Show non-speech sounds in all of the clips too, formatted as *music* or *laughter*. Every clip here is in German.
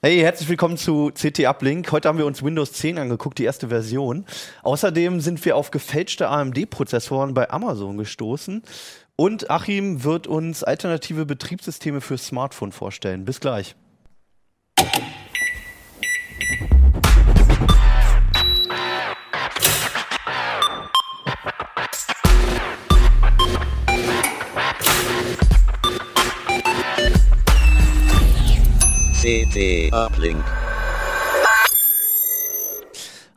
Hey, herzlich willkommen zu CT Uplink. Heute haben wir uns Windows 10 angeguckt, die erste Version. Außerdem sind wir auf gefälschte AMD-Prozessoren bei Amazon gestoßen. Und Achim wird uns alternative Betriebssysteme für Smartphone vorstellen. Bis gleich. CT Uplink.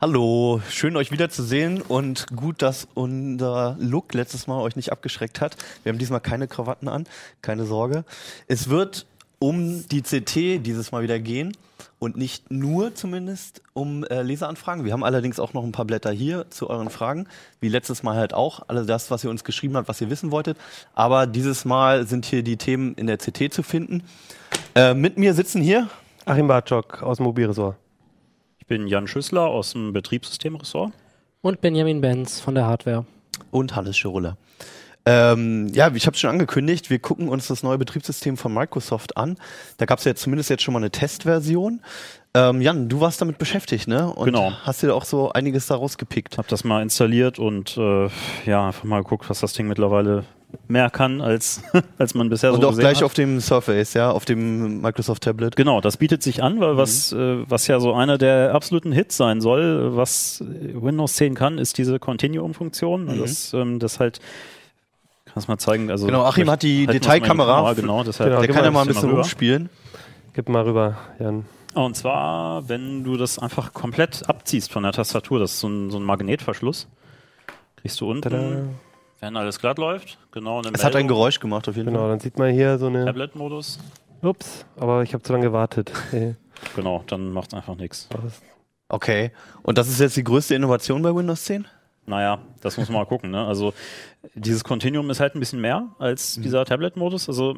Hallo, schön euch wiederzusehen und gut, dass unser Look letztes Mal euch nicht abgeschreckt hat. Wir haben diesmal keine Krawatten an, keine Sorge. Es wird um die CT dieses Mal wieder gehen und nicht nur zumindest um äh, Leseranfragen. Wir haben allerdings auch noch ein paar Blätter hier zu euren Fragen, wie letztes Mal halt auch. Alles das, was ihr uns geschrieben habt, was ihr wissen wolltet. Aber dieses Mal sind hier die Themen in der CT zu finden. Äh, mit mir sitzen hier Achim Bartschok aus dem Mobilressort. Ich bin Jan Schüssler aus dem Betriebssystemressort. Und Benjamin Benz von der Hardware. und Hannes Schirulla. Ähm, ja, ich habe schon angekündigt, wir gucken uns das neue Betriebssystem von Microsoft an. Da gab es ja zumindest jetzt schon mal eine Testversion. Ähm, Jan, du warst damit beschäftigt, ne? Und Genau. hast dir auch so einiges daraus gepickt. Hab das mal installiert und äh, ja, einfach mal geguckt, was das Ding mittlerweile mehr kann, als, *laughs* als man bisher Und so auch gesehen gleich hat. auf dem Surface, ja, auf dem Microsoft Tablet. Genau, das bietet sich an, weil was, äh, was ja so einer der absoluten Hits sein soll, was Windows 10 kann, ist diese Continuum-Funktion. Mhm. Das, ähm, das halt, kannst mal zeigen. Also Genau, Achim hat die halt mal Detailkamera. Genau, deshalb Genau, Der kann mal ja mal ein bisschen rüber. rumspielen. Gib mal rüber, Jan. Und zwar, wenn du das einfach komplett abziehst von der Tastatur, das ist so ein, so ein Magnetverschluss, kriegst du unten, Tada. Wenn alles glatt läuft, genau eine Es hat ein Meldung, Geräusch gemacht auf jeden Genau, Fall. dann sieht man hier so eine. Tablet-Modus, Ups, aber ich habe zu lange gewartet. *laughs* Okay. genau, dann macht einfach nichts. Okay. Und das ist jetzt die größte Innovation bei Windows 10? Naja, das muss man mal gucken. Ne? Also dieses Continuum ist halt ein bisschen mehr als Mhm. dieser Tablet-Modus. Also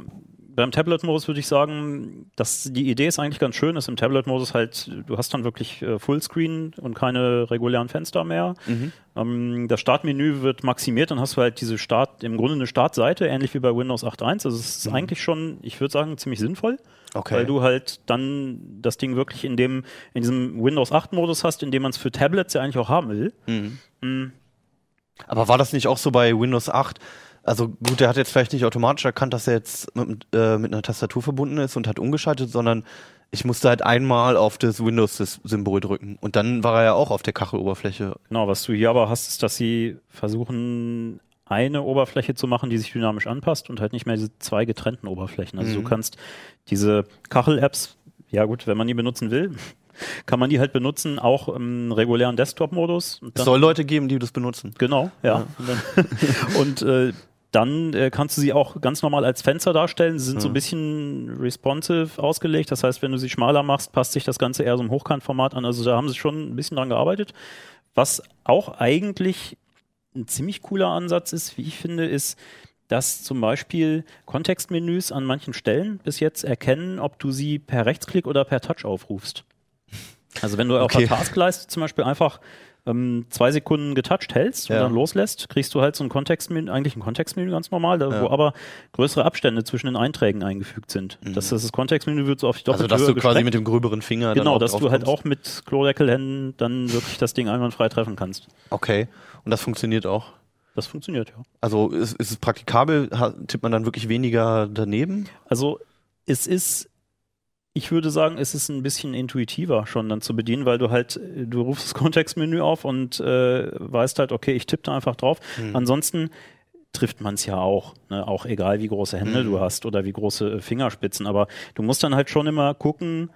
beim Tablet-Modus würde ich sagen, dass die Idee ist eigentlich ganz schön, ist im Tablet-Modus halt, du hast dann wirklich äh, Fullscreen und keine regulären Fenster mehr. Mhm. Ähm, das Startmenü wird maximiert, dann hast du halt diese Start, im Grunde eine Startseite, ähnlich wie bei Windows 8.1. Also es ist eigentlich schon, ich würde sagen, ziemlich sinnvoll. Mhm. Okay. Weil du halt dann das Ding wirklich in dem, in diesem Windows 8 Modus hast, in dem man es für Tablets ja eigentlich auch haben will. Mhm. Mm. Aber war das nicht auch so bei Windows 8? Also gut, der hat jetzt vielleicht nicht automatisch erkannt, dass er jetzt mit, äh, mit einer Tastatur verbunden ist und hat umgeschaltet, sondern ich musste halt einmal auf das Windows-Symbol drücken. Und dann war er ja auch auf der Kacheloberfläche. Genau, was du hier aber hast, ist, dass sie versuchen, eine Oberfläche zu machen, die sich dynamisch anpasst und halt nicht mehr diese zwei getrennten Oberflächen. Also Mhm. du kannst diese Kachel-Apps, ja gut, wenn man die benutzen will, *laughs* kann man die halt benutzen, auch im regulären Desktop-Modus. Und Es soll Leute geben, die das benutzen. Genau, ja. Und dann, *laughs* und, äh, dann äh, kannst du sie auch ganz normal als Fenster darstellen. Sie sind so ein bisschen responsive ausgelegt. Das heißt, wenn du sie schmaler machst, passt sich das Ganze eher so im Hochkantformat an. Also da haben sie schon ein bisschen dran gearbeitet. Was auch eigentlich ein ziemlich cooler Ansatz ist, wie ich finde, ist, dass zum Beispiel Kontextmenüs an manchen Stellen bis jetzt erkennen, ob du sie per Rechtsklick oder per Touch aufrufst. Also wenn du auf Okay. der Taskleiste zum Beispiel einfach ähm, zwei Sekunden getoucht hältst und Ja. dann loslässt, kriegst du halt so ein Kontextmenü, eigentlich ein Kontextmenü ganz normal, da, Ja. wo aber größere Abstände zwischen den Einträgen eingefügt sind. Das, das Kontextmenü wird so auf die Also doppelte dass du quasi mit dem gröberen Finger dann Genau, dass du halt auch mit Klodeckelhänden dann wirklich das Ding einwandfrei treffen kannst. Okay. Und das funktioniert auch. Das funktioniert, ja. Also ist, ist es praktikabel? Tippt man dann wirklich weniger daneben? Also es ist, ich würde sagen, es ist ein bisschen intuitiver schon dann zu bedienen, weil du halt, äh, du rufst das *laughs* Kontextmenü auf und äh, weißt halt, okay, ich tippe da einfach drauf. Hm. Ansonsten trifft man es ja auch, ne? auch egal wie große Hände Mhm. du hast oder wie große äh, Fingerspitzen, aber du musst dann halt schon immer gucken,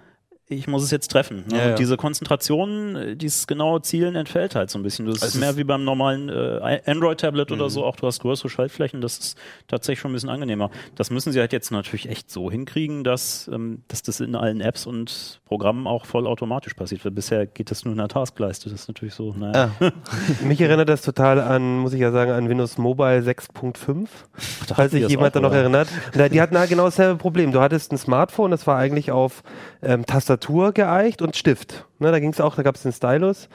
ich muss es jetzt treffen. Ne? Ja, ja. Diese Konzentration, dieses genaue Zielen entfällt halt so ein bisschen. Das Also ist mehr wie beim normalen äh, Android-Tablet oder Mhm. so, auch du hast größere Schaltflächen, das ist tatsächlich schon ein bisschen angenehmer. Das müssen sie halt jetzt natürlich echt so hinkriegen, dass, ähm, dass das in allen Apps und Programmen auch vollautomatisch passiert. Weil bisher geht das nur in der Taskleiste. Das ist natürlich so, naja. Ah, *laughs* Mich erinnert das total an, muss ich ja sagen, an Windows Mobile 6.5. Da Falls sich jemand da noch erinnert. Die hatten halt genau dasselbe Problem. Du hattest ein Smartphone, das war eigentlich auf ähm, Tastatur geeicht und Stift. Ne, da ging es auch, da gab es den Stylus.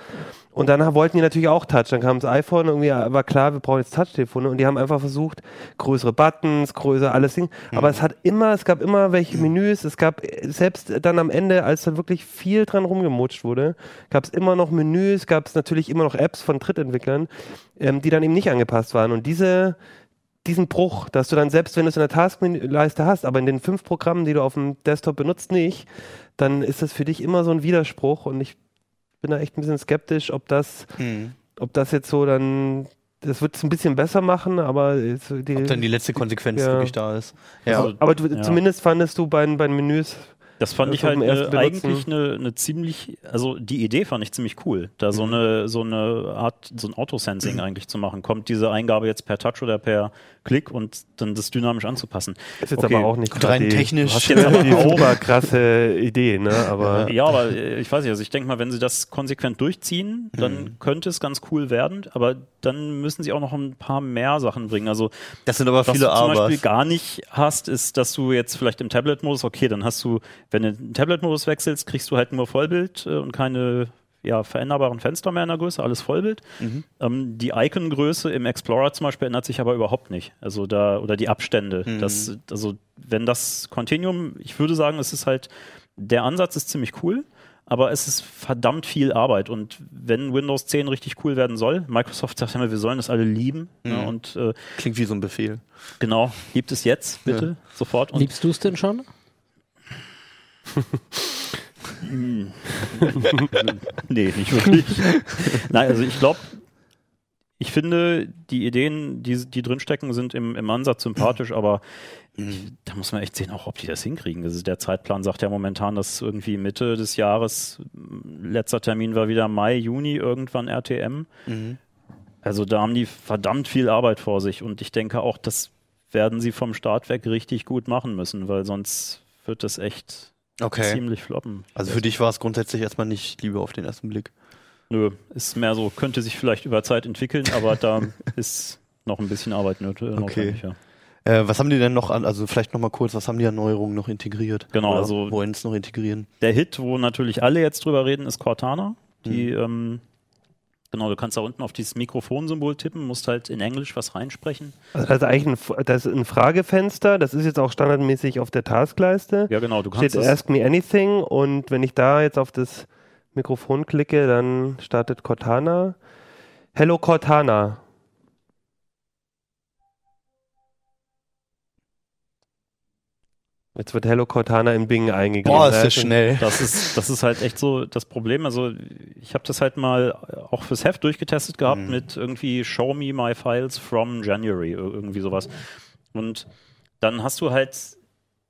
Und dann wollten die natürlich auch Touch. Dann kam das iPhone, irgendwie war klar, wir brauchen jetzt Touch-Telefone. Und die haben einfach versucht, größere Buttons, größer alles Ding. Mhm. Aber es hat immer, es gab immer welche Menüs. Es gab selbst dann am Ende, als da wirklich viel dran rumgemutscht wurde, gab es immer noch Menüs, gab es natürlich immer noch Apps von Drittentwicklern, ähm, die dann eben nicht angepasst waren. Und diese diesen Bruch, dass du dann selbst, wenn du es in der Taskleiste hast, aber in den fünf Programmen, die du auf dem Desktop benutzt, nicht, dann ist das für dich immer so ein Widerspruch und ich bin da echt ein bisschen skeptisch, ob das, Mhm. ob das jetzt so dann, das wird es ein bisschen besser machen, aber die, Ob dann die letzte Konsequenz Ja. wirklich da ist. Ja. Also, aber du, Ja. zumindest fandest du bei, bei den Menüs, Das fand Das ich halt äh, Benutzen. eigentlich eine, eine ziemlich, also die Idee fand ich ziemlich cool, da so Mhm. eine so eine Art, so ein Autosensing *clears throat* eigentlich zu machen. Kommt diese Eingabe jetzt per Touch oder per Klick und dann das dynamisch anzupassen. ist jetzt Okay. aber auch nicht Gut, rein technisch. du hast jetzt *laughs* aber die super krasse Idee, ne? Aber Ja, aber äh, ich weiß nicht, also ich denke mal, wenn sie das konsequent durchziehen, dann Mhm. könnte es ganz cool werden, aber dann müssen sie auch noch ein paar mehr Sachen bringen. Also Das sind aber was viele du zum Beispiel gar nicht hast, ist, dass du jetzt vielleicht im Tablet-Modus, okay, dann hast du, wenn du den Tablet-Modus wechselst, kriegst du halt nur Vollbild äh, und keine ja, veränderbaren Fenster mehr in der Größe, alles Vollbild. Mhm. Ähm, die Icon-Größe im Explorer zum Beispiel ändert sich aber überhaupt nicht. Also da, oder die Abstände. Mhm. Das, also wenn das Continuum, ich würde sagen, es ist halt, der Ansatz ist ziemlich cool, aber es ist verdammt viel Arbeit. Und wenn Windows 10 richtig cool werden soll, Microsoft sagt immer, wir sollen das alle lieben. Mhm. Ja, und äh, Klingt wie so ein Befehl. genau, gibt es jetzt, bitte, sofort. Und Liebst du es denn schon? Nee, nicht wirklich. Nein, also ich glaube, ich finde, die Ideen, die, die drinstecken, sind im, im Ansatz sympathisch, aber da muss man echt sehen, auch ob die das hinkriegen. Das ist, der Zeitplan sagt ja momentan, dass irgendwie Mitte des Jahres, letzter Termin war wieder Mai, Juni irgendwann RTM. Mhm. Also da haben die verdammt viel Arbeit vor sich und ich denke auch, das werden sie vom Start weg richtig gut machen müssen, weil sonst wird das echt Okay. ziemlich floppen. Also für dich war es grundsätzlich erstmal nicht Liebe auf den ersten Blick. Nö, ist mehr so, könnte sich vielleicht über Zeit entwickeln, aber da *laughs* ist noch ein bisschen Arbeit nöt- notwendig. Ja. Äh, was haben die denn noch an, also vielleicht nochmal kurz, was haben die an Neuerungen noch integriert? Genau, Oder also- Wollen es noch integrieren? Der Hit, wo natürlich alle jetzt drüber reden, ist Cortana. Die, Mhm. ähm, genau, du kannst da unten auf dieses Mikrofonsymbol tippen, musst halt in Englisch was reinsprechen. also eigentlich ein, das ist ein Fragefenster, das ist jetzt auch standardmäßig auf der Taskleiste. Ja, genau, du steht kannst das, Ask Me Anything und wenn ich da jetzt auf das Mikrofon klicke, dann startet Cortana. Hello Cortana. Jetzt wird Hello Cortana in Bing eingegeben. Boah, ist Ja, das schon- schnell. das ist, das ist halt echt so das Problem. Also ich habe das halt mal auch fürs Heft durchgetestet gehabt Mhm. mit irgendwie Show me my files from January, ir- irgendwie sowas. Und dann hast du halt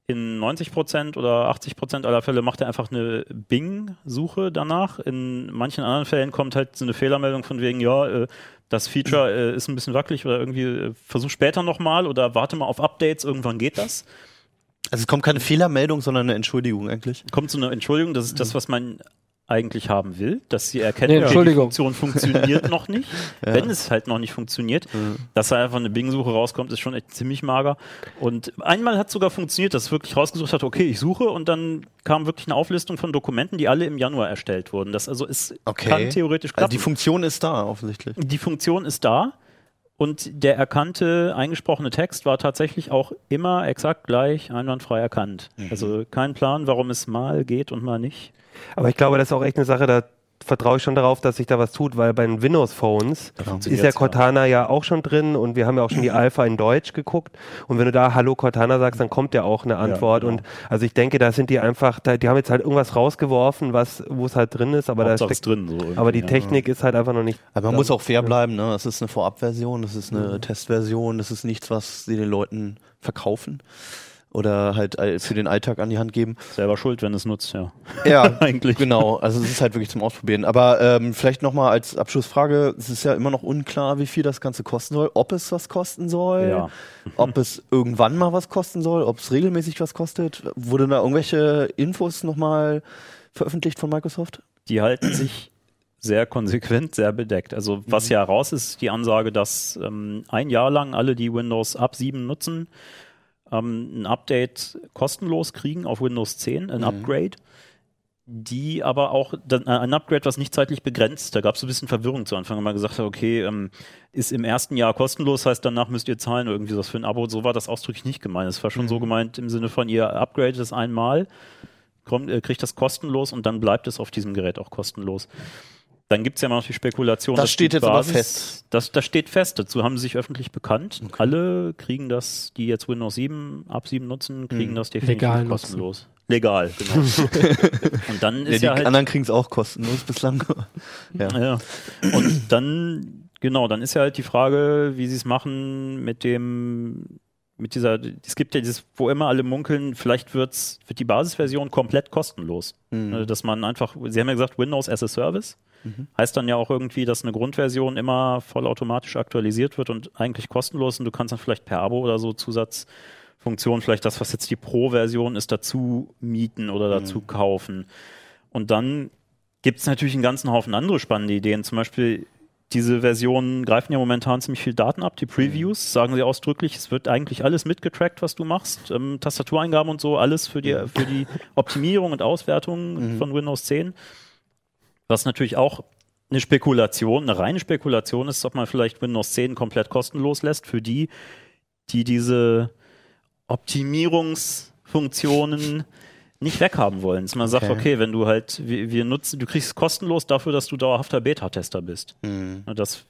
in 90% oder 80% aller Fälle macht er einfach eine Bing-Suche danach. In manchen anderen Fällen kommt halt so eine Fehlermeldung von wegen, ja, äh, das Feature äh, ist ein bisschen wackelig oder irgendwie äh, versuch später nochmal oder warte mal auf Updates, irgendwann geht das. Also es kommt keine Fehlermeldung, sondern eine Entschuldigung eigentlich. Kommt so eine Entschuldigung, das ist das, was man eigentlich haben will, dass sie erkennen, Nee, okay, die Entschuldigung. Funktion funktioniert noch nicht. *laughs* Ja. Wenn es halt noch nicht funktioniert, dass da einfach eine Bing-Suche rauskommt, ist schon echt ziemlich mager. Und einmal hat es sogar funktioniert, dass es wirklich rausgesucht hat, okay, ich suche und dann kam wirklich eine Auflistung von Dokumenten, die alle im Januar erstellt wurden. Das also ist, Okay. kann theoretisch Also klappen. die Funktion ist da offensichtlich. die Funktion ist da. Und der erkannte, eingesprochene Text war tatsächlich auch immer exakt gleich einwandfrei erkannt. Mhm. Also kein Plan, warum es mal geht und mal nicht. Aber ich glaube, das ist auch echt eine Sache, da vertraue ich schon darauf, dass sich da was tut, weil bei den Windows-Phones ist ja ja. Cortana ja auch schon drin und wir haben ja auch schon die Alpha in Deutsch geguckt und wenn du da Hallo Cortana sagst, dann kommt ja auch eine Antwort genau. und also ich denke, da sind die einfach, da, die haben jetzt halt irgendwas rausgeworfen, was, wo es halt drin ist, aber da Hauptsache es steckt, drin. So aber die ja. Technik ist halt einfach noch nicht. Aber man da. muss auch fair bleiben, ne? Das ist eine Vorabversion, das ist eine Testversion, das ist nichts, was sie den Leuten verkaufen oder halt all- für den Alltag an die Hand geben. Selber schuld, wenn es nutzt, ja. Ja, *laughs* Eigentlich. Genau, also es ist halt wirklich zum Ausprobieren. Aber ähm, vielleicht nochmal als Abschlussfrage, es ist ja immer noch unklar, wie viel das Ganze kosten soll, ob es was kosten soll, Ja. ob es *laughs* irgendwann mal was kosten soll, ob es regelmäßig was kostet. Wurde da irgendwelche Infos nochmal veröffentlicht von Microsoft? Die halten sich sehr konsequent, sehr bedeckt. Also was ja raus ist, ist die Ansage, dass ähm, ein Jahr lang alle, die Windows ab 7 nutzen, ähm, ein Update kostenlos kriegen auf Windows 10, ein Upgrade. die aber auch dann, äh, ein Upgrade, was nicht zeitlich begrenzt. Da gab es so ein bisschen Verwirrung zu Anfang, wenn man gesagt hat, okay, ähm, ist im ersten Jahr kostenlos, heißt danach müsst ihr zahlen irgendwie was für ein Abo. So war das ausdrücklich nicht gemeint. Es war schon so gemeint im Sinne von, ihr upgradet es einmal, kommt, äh, kriegt das kostenlos und dann bleibt es auf diesem Gerät auch kostenlos. Dann gibt es ja immer noch die Spekulation. Das dass steht die jetzt aber fest. Das, das steht fest. Dazu haben sie sich öffentlich bekannt. Alle kriegen das, die jetzt Windows 7 ab 7 nutzen, kriegen Mhm. das definitiv Legal kostenlos. Legal, genau. *laughs* und dann Ja, ist die ja, halt anderen kriegen es auch kostenlos bislang. *laughs* ja. ja. Und dann, genau, dann ist ja halt die Frage, wie sie es machen mit dem, mit dieser, es gibt ja dieses, wo immer alle munkeln, vielleicht wird's, wird die Basisversion komplett kostenlos. Mhm. Also, Dass man einfach, sie haben ja gesagt, Windows as a Service. Heißt dann ja auch irgendwie, dass eine Grundversion immer vollautomatisch aktualisiert wird und eigentlich kostenlos und du kannst dann vielleicht per Abo oder so Zusatzfunktionen, vielleicht das, was jetzt die Pro-Version ist, dazu mieten oder dazu kaufen. Und dann gibt es natürlich einen ganzen Haufen andere spannende Ideen. Zum Beispiel diese Versionen greifen ja momentan ziemlich viel Daten ab. Die Previews sagen sie ausdrücklich, es wird eigentlich alles mitgetrackt, was du machst. Ähm, Tastatureingaben und so, alles für die, für die *laughs* Optimierung und Auswertung von Windows 10. Was natürlich auch eine Spekulation, eine reine Spekulation ist, ob man vielleicht Windows 10 komplett kostenlos lässt für die, die diese Optimierungsfunktionen nicht weghaben wollen. Dass man sagt, Okay. okay, wenn du halt, wir, wir nutzen, du kriegst es kostenlos dafür, dass du dauerhafter Beta-Tester bist. Mhm. Das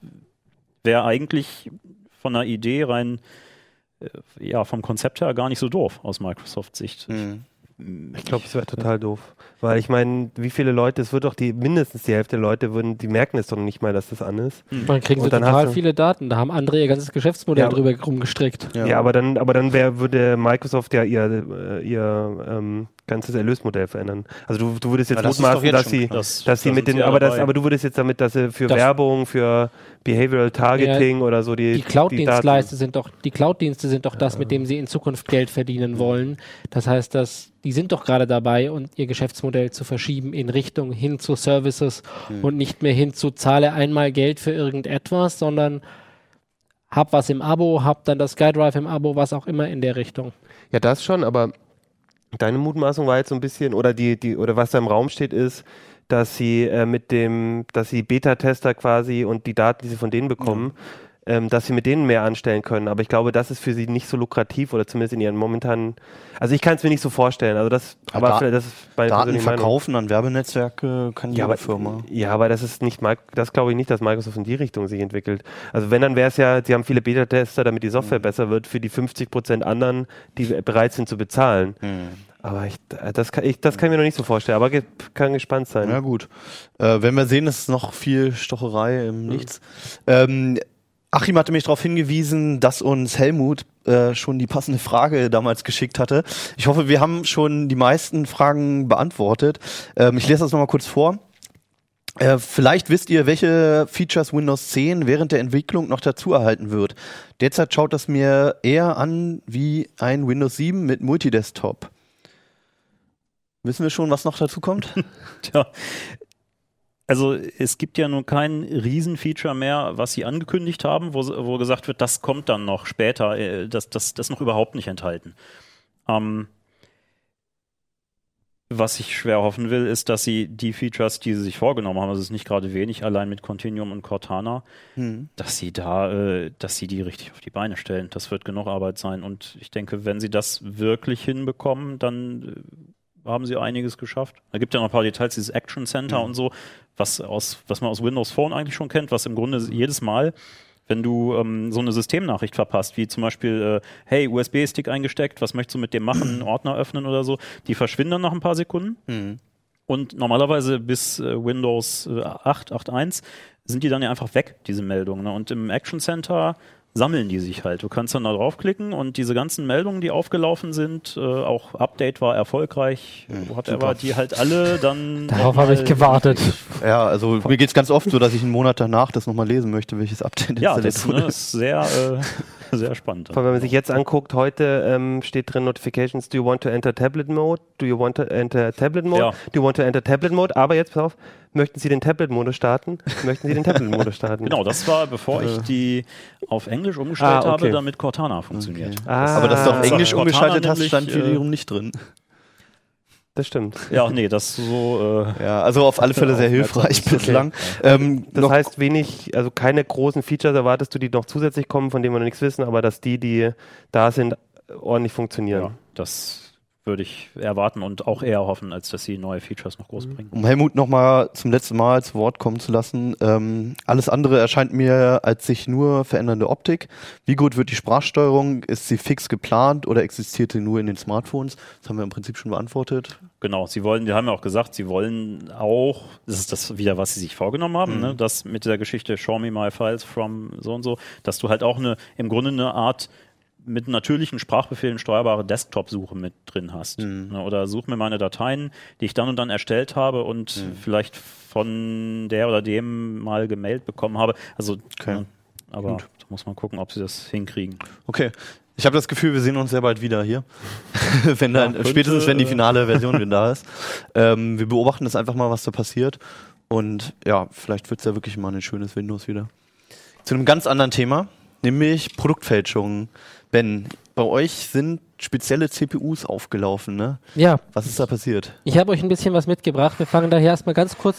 wäre eigentlich von der Idee rein, äh, ja, vom Konzept her gar nicht so doof aus Microsoft-Sicht. Mhm. Ich glaube, es wäre total doof. Weil ich meine, wie viele Leute, es wird doch die, mindestens die Hälfte der Leute würden, die merken es doch nicht mal, dass das an ist. Dann kriegen sie dann total viele Daten. Da haben andere ihr ganzes Geschäftsmodell Ja. drüber rumgestrickt. Ja, aber dann, aber dann wär, würde Microsoft ja ihr, äh, ihr ähm, ganzes Erlösmodell verändern. Also du, du würdest jetzt Ja, das mutmaßen, jetzt dass sie. Das- dass sie mit den, sie ja aber das, aber du würdest jetzt damit, dass sie für Das- Werbung, für Behavioral Targeting oder so die Die die Cloud-Dienstleister sind doch, die Cloud-Dienste sind doch das, mit dem sie in Zukunft Geld verdienen wollen. Das heißt, dass die sind doch gerade dabei, und ihr Geschäftsmodell zu verschieben in Richtung hin zu Services und nicht mehr hin zu zahle einmal Geld für irgendetwas, sondern hab was im Abo, hab dann das SkyDrive im Abo, was auch immer in der Richtung. Ja, das schon, aber deine Mutmaßung war jetzt so ein bisschen, oder die, die, oder was da im Raum steht, ist, dass sie äh, mit dem, dass sie Beta-Tester quasi und die Daten, die sie von denen bekommen, ähm, dass sie mit denen mehr anstellen können. Aber ich glaube, das ist für sie nicht so lukrativ oder zumindest in ihren momentanen. Also ich kann es mir nicht so vorstellen. Also das, Ja, aber Da- das ist meine Daten persönliche Meinung. verkaufen an Werbenetzwerke kann jede Ja, aber, Firma. ja, aber das ist nicht, das glaube ich nicht, dass Microsoft in die Richtung sich entwickelt. Also wenn, dann wäre es ja, sie haben viele Beta-Tester, damit die Software besser wird, für die 50 Prozent anderen, die bereit sind zu bezahlen. Mhm. Aber ich, das, kann, ich, das kann ich mir noch nicht so vorstellen, aber ge kann gespannt sein. Ja gut. Äh, wenn wir sehen, es ist noch viel Stocherei im Nichts. Ähm, Achim hatte mich darauf hingewiesen, dass uns Helmut äh, schon die passende Frage damals geschickt hatte. Ich hoffe, wir haben schon die meisten Fragen beantwortet. Ähm, ich lese das nochmal kurz vor. Äh, vielleicht wisst ihr, welche Features Windows 10 während der Entwicklung noch dazu erhalten wird. Derzeit schaut das mir eher an wie ein Windows 7 mit Multidesktop. Wissen wir schon, was noch dazu kommt? *laughs* Tja, also es gibt ja nun kein Riesenfeature mehr, was sie angekündigt haben, wo, wo gesagt wird, das kommt dann noch später, äh, das, das, das ist noch überhaupt nicht enthalten. Ähm, was ich schwer hoffen will, ist, dass sie die Features, die sie sich vorgenommen haben, also es ist nicht gerade wenig, allein mit Continuum und Cortana, Hm. dass sie da, äh, dass sie die richtig auf die Beine stellen. Das wird genug Arbeit sein. Und ich denke, wenn sie das wirklich hinbekommen, dann äh, haben sie einiges geschafft. Da gibt ja noch ein paar Details, dieses Action Center und so, was aus, was man aus Windows Phone eigentlich schon kennt, was im Grunde jedes Mal, wenn du ähm, so eine Systemnachricht verpasst, wie zum Beispiel, äh, hey, USB-Stick eingesteckt, was möchtest du mit dem machen, *clears throat* Ordner öffnen oder so, die verschwinden dann nach ein paar Sekunden. Hm. Und normalerweise bis äh, Windows äh, 8, 8.1 sind die dann ja einfach weg, diese Meldungen. Ne? Und im Action Center sammeln die sich halt. Du kannst dann da draufklicken und diese ganzen Meldungen, die aufgelaufen sind, äh, auch Update war erfolgreich, whatever, die halt alle dann. *laughs* Darauf habe ich gewartet. *laughs* Ja, also mir geht's ganz oft so, dass ich einen Monat danach das nochmal lesen möchte, welches Update Ja, das ne, ist sehr, äh, *laughs* *laughs* sehr spannend. Vor allem, wenn man sich jetzt anguckt, heute ähm, steht drin Notifications, do you want to enter Tablet Mode? Do you want to enter Tablet Mode? Ja. Do you want to enter Tablet Mode? Aber jetzt, pass auf, möchten Sie den Tablet-Modus starten? Möchten Sie den Tablet-Modus *laughs* starten? Genau, das war, bevor ich die auf Englisch umgestellt Ah, okay. habe, damit Cortana funktioniert. Ah, Aber dass du auf Englisch umgeschaltet hast, stand nämlich, wiederum nicht drin. Das stimmt. Ja, nee, das so. Äh, Ja, also auf alle Fälle sehr *laughs* hilfreich bislang. Ähm, Das heißt, wenig, also keine großen Features erwartest du, die noch zusätzlich kommen, von denen wir noch nichts wissen, aber dass die, die da sind, ordentlich funktionieren. ja, das würde ich erwarten und auch eher hoffen, als dass sie neue Features noch groß bringen. Um Helmut nochmal zum letzten Mal zu Wort kommen zu lassen. Ähm, alles andere erscheint mir als sich nur verändernde Optik. Wie gut wird die Sprachsteuerung? Ist sie fix geplant oder existiert sie nur in den Smartphones? Das haben wir im Prinzip schon beantwortet. Genau, sie wollen, die haben ja auch gesagt, sie wollen auch, das ist das wieder, was sie sich vorgenommen haben, ne, das mit der Geschichte Show me my files from so und so, dass du halt auch eine, im Grunde eine Art mit natürlichen Sprachbefehlen steuerbare Desktop-Suche mit drin hast. Ne, oder such mir meine Dateien, die ich dann und dann erstellt habe und vielleicht von der oder dem mal gemailt bekommen habe. Also, Okay. ne, aber Gut. da muss man gucken, ob sie das hinkriegen. Okay. Ich habe das Gefühl, wir sehen uns sehr bald wieder hier. *laughs* wenn dann, könnte, spätestens wenn die finale Version da *laughs* ist. Ähm, wir beobachten jetzt einfach mal, was da passiert. Und ja, vielleicht wird es ja wirklich mal ein schönes Windows wieder. Zu einem ganz anderen Thema, nämlich Produktfälschungen. Ben, bei euch sind spezielle CPUs aufgelaufen, ne? Ja, Was ist da passiert? ich habe euch ein bisschen was mitgebracht. Wir fangen daher erstmal ganz kurz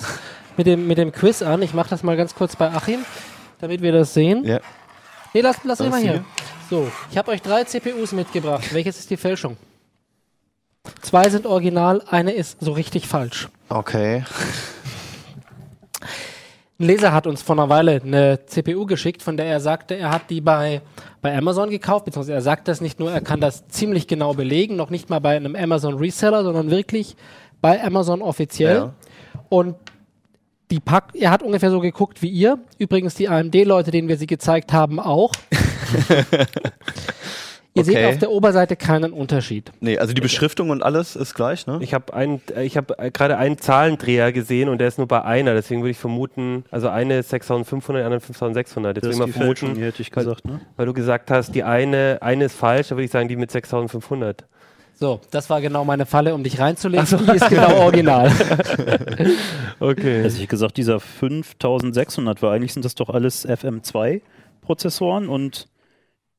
mit dem, mit dem Quiz an. Ich mache das mal ganz kurz bei Achim, damit wir das sehen. Ja. Nee, lass, lass hier. hier? So, ich habe euch drei CPUs mitgebracht. Welches ist die Fälschung? Zwei sind original, eine ist so richtig falsch. Okay. Ein Leser hat uns vor einer Weile eine CPU geschickt, von der er sagte, er hat die bei, bei Amazon gekauft, beziehungsweise er sagt das nicht nur, er kann das ziemlich genau belegen, noch nicht mal bei einem Amazon Reseller, sondern wirklich bei Amazon offiziell. Ja. Und die Pack, er hat ungefähr so geguckt wie ihr. Übrigens die AMD-Leute, denen wir sie gezeigt haben, auch. *laughs* ihr seht Okay. auf der Oberseite keinen Unterschied. Nee, also die Beschriftung und alles ist gleich, ne? Ich habe ein, äh, ich habe äh, gerade einen Zahlendreher gesehen und der ist nur bei einer, deswegen würde ich vermuten, also eine ist 6500, die andere 5600. Jetzt Das würde ist ich mal die vermuten, hätte ich weil- gesagt, ne? weil du gesagt hast, die eine, eine ist falsch, da würde ich sagen, die mit 6500. So, das war genau meine Falle, um dich reinzulegen. Die ist genau *laughs* original. *laughs* Okay. Also ich gesagt, dieser 5600 war eigentlich sind das doch alles FM2-Prozessoren und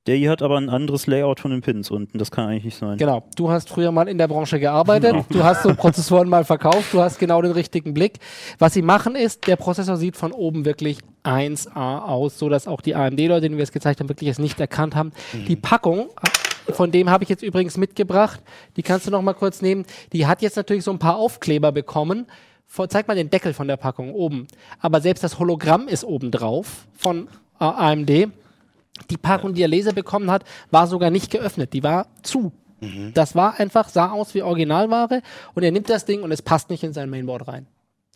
der hier hat aber ein anderes Layout von den Pins unten. Das kann eigentlich nicht sein. Genau. Du hast früher mal in der Branche gearbeitet. Du hast so Prozessoren mal verkauft. Du hast genau den richtigen Blick. Was sie machen ist, der Prozessor sieht von oben wirklich 1A aus, so dass auch die AMD-Leute, denen wir es gezeigt haben, wirklich es nicht erkannt haben. Die Packung, von dem habe ich jetzt übrigens mitgebracht. Die kannst du noch mal kurz nehmen. Die hat jetzt natürlich so ein paar Aufkleber bekommen. Vor, zeig mal den Deckel von der Packung oben. Aber selbst das Hologramm ist oben drauf von AMD. Die Packung, die der Leser bekommen hat, war sogar nicht geöffnet. Die war zu. Das war einfach, sah aus wie Originalware und er nimmt das Ding und es passt nicht in sein Mainboard rein.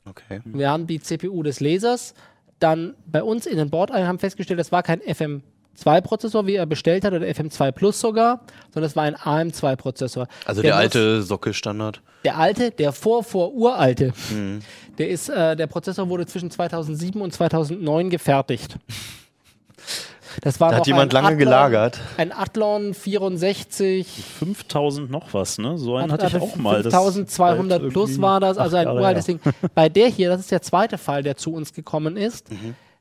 Okay. Wir haben die CPU des Lesers dann bei uns in den Board ein, haben festgestellt, das war kein FM2-Prozessor, wie er bestellt hat, oder FM2 Plus sogar, sondern es war ein AM2-Prozessor. Also der, muss- alte Sockelstandard. Der alte, der vor, vor uralte, der ist, äh, der Prozessor wurde zwischen 2007 und 2009 gefertigt. *laughs* Das war Da hat jemand ein lange Athlon- gelagert. Ein Athlon 64 5000 noch was, ne? So einen hatte ich hatte auch mal. Das 5200 halt plus war das, also ein Jahre uraltes. Ding. Bei der hier, das ist der zweite Fall, der zu uns gekommen ist.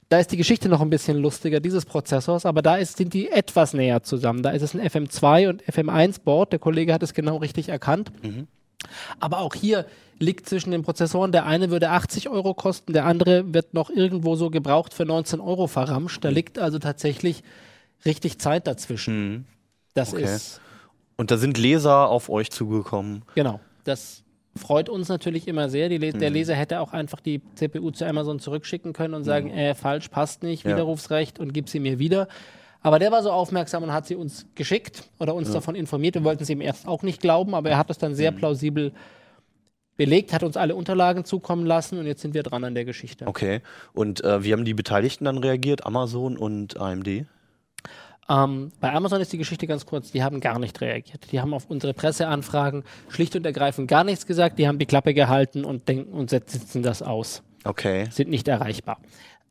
Da ist die Geschichte noch ein bisschen lustiger dieses Prozessors, aber da ist, sind die etwas näher zusammen. Da ist es ein FM2 und FM1 Board. Der Kollege hat es genau richtig erkannt. Aber auch hier liegt zwischen den Prozessoren, der eine würde 80 Euro kosten, der andere wird noch irgendwo so gebraucht für 19 Euro verramscht. Da liegt also tatsächlich richtig Zeit dazwischen. Das Okay. ist Und da sind Leser auf euch zugekommen. Genau. Das freut uns natürlich immer sehr. Die Les Der Leser hätte auch einfach die CPU zu Amazon zurückschicken können und sagen, äh, falsch, passt nicht, Ja. Widerrufsrecht und gib sie mir wieder. Aber der war so aufmerksam und hat sie uns geschickt oder uns davon informiert. Wir wollten es ihm erst auch nicht glauben, aber er hat es dann sehr plausibel belegt, hat uns alle Unterlagen zukommen lassen und jetzt sind wir dran an der Geschichte. Okay. Und äh, wie haben die Beteiligten dann reagiert? Amazon und AMD? Ähm, bei Amazon ist die Geschichte ganz kurz, die haben gar nicht reagiert. Die haben auf unsere Presseanfragen schlicht und ergreifend gar nichts gesagt, die haben die Klappe gehalten und denken und sitzen das aus. Okay. sind nicht erreichbar.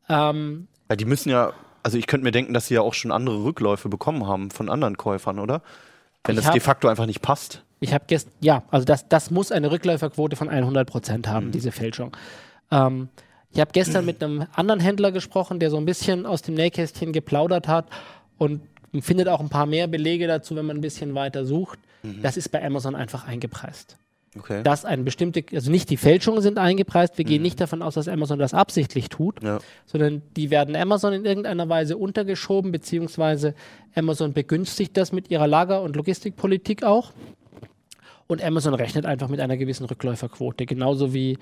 Ähm, Weil die müssen ja, also ich könnte mir denken, dass sie ja auch schon andere Rückläufe bekommen haben von anderen Käufern, oder? Wenn Ich das de facto einfach nicht passt. ich habe gestern, ja, also das, das muss eine Rückläuferquote von 100 Prozent haben, diese Fälschung. Ähm, ich habe gestern mit einem anderen Händler gesprochen, der so ein bisschen aus dem Nähkästchen geplaudert hat und findet auch ein paar mehr Belege dazu, wenn man ein bisschen weiter sucht. Das ist bei Amazon einfach eingepreist. Okay. dass ein bestimmte, also nicht die Fälschungen sind eingepreist, wir gehen nicht davon aus, dass Amazon das absichtlich tut, Ja. sondern die werden Amazon in irgendeiner Weise untergeschoben, beziehungsweise Amazon begünstigt das mit ihrer Lager- und Logistikpolitik auch. Und Amazon rechnet einfach mit einer gewissen Rückläuferquote, genauso wie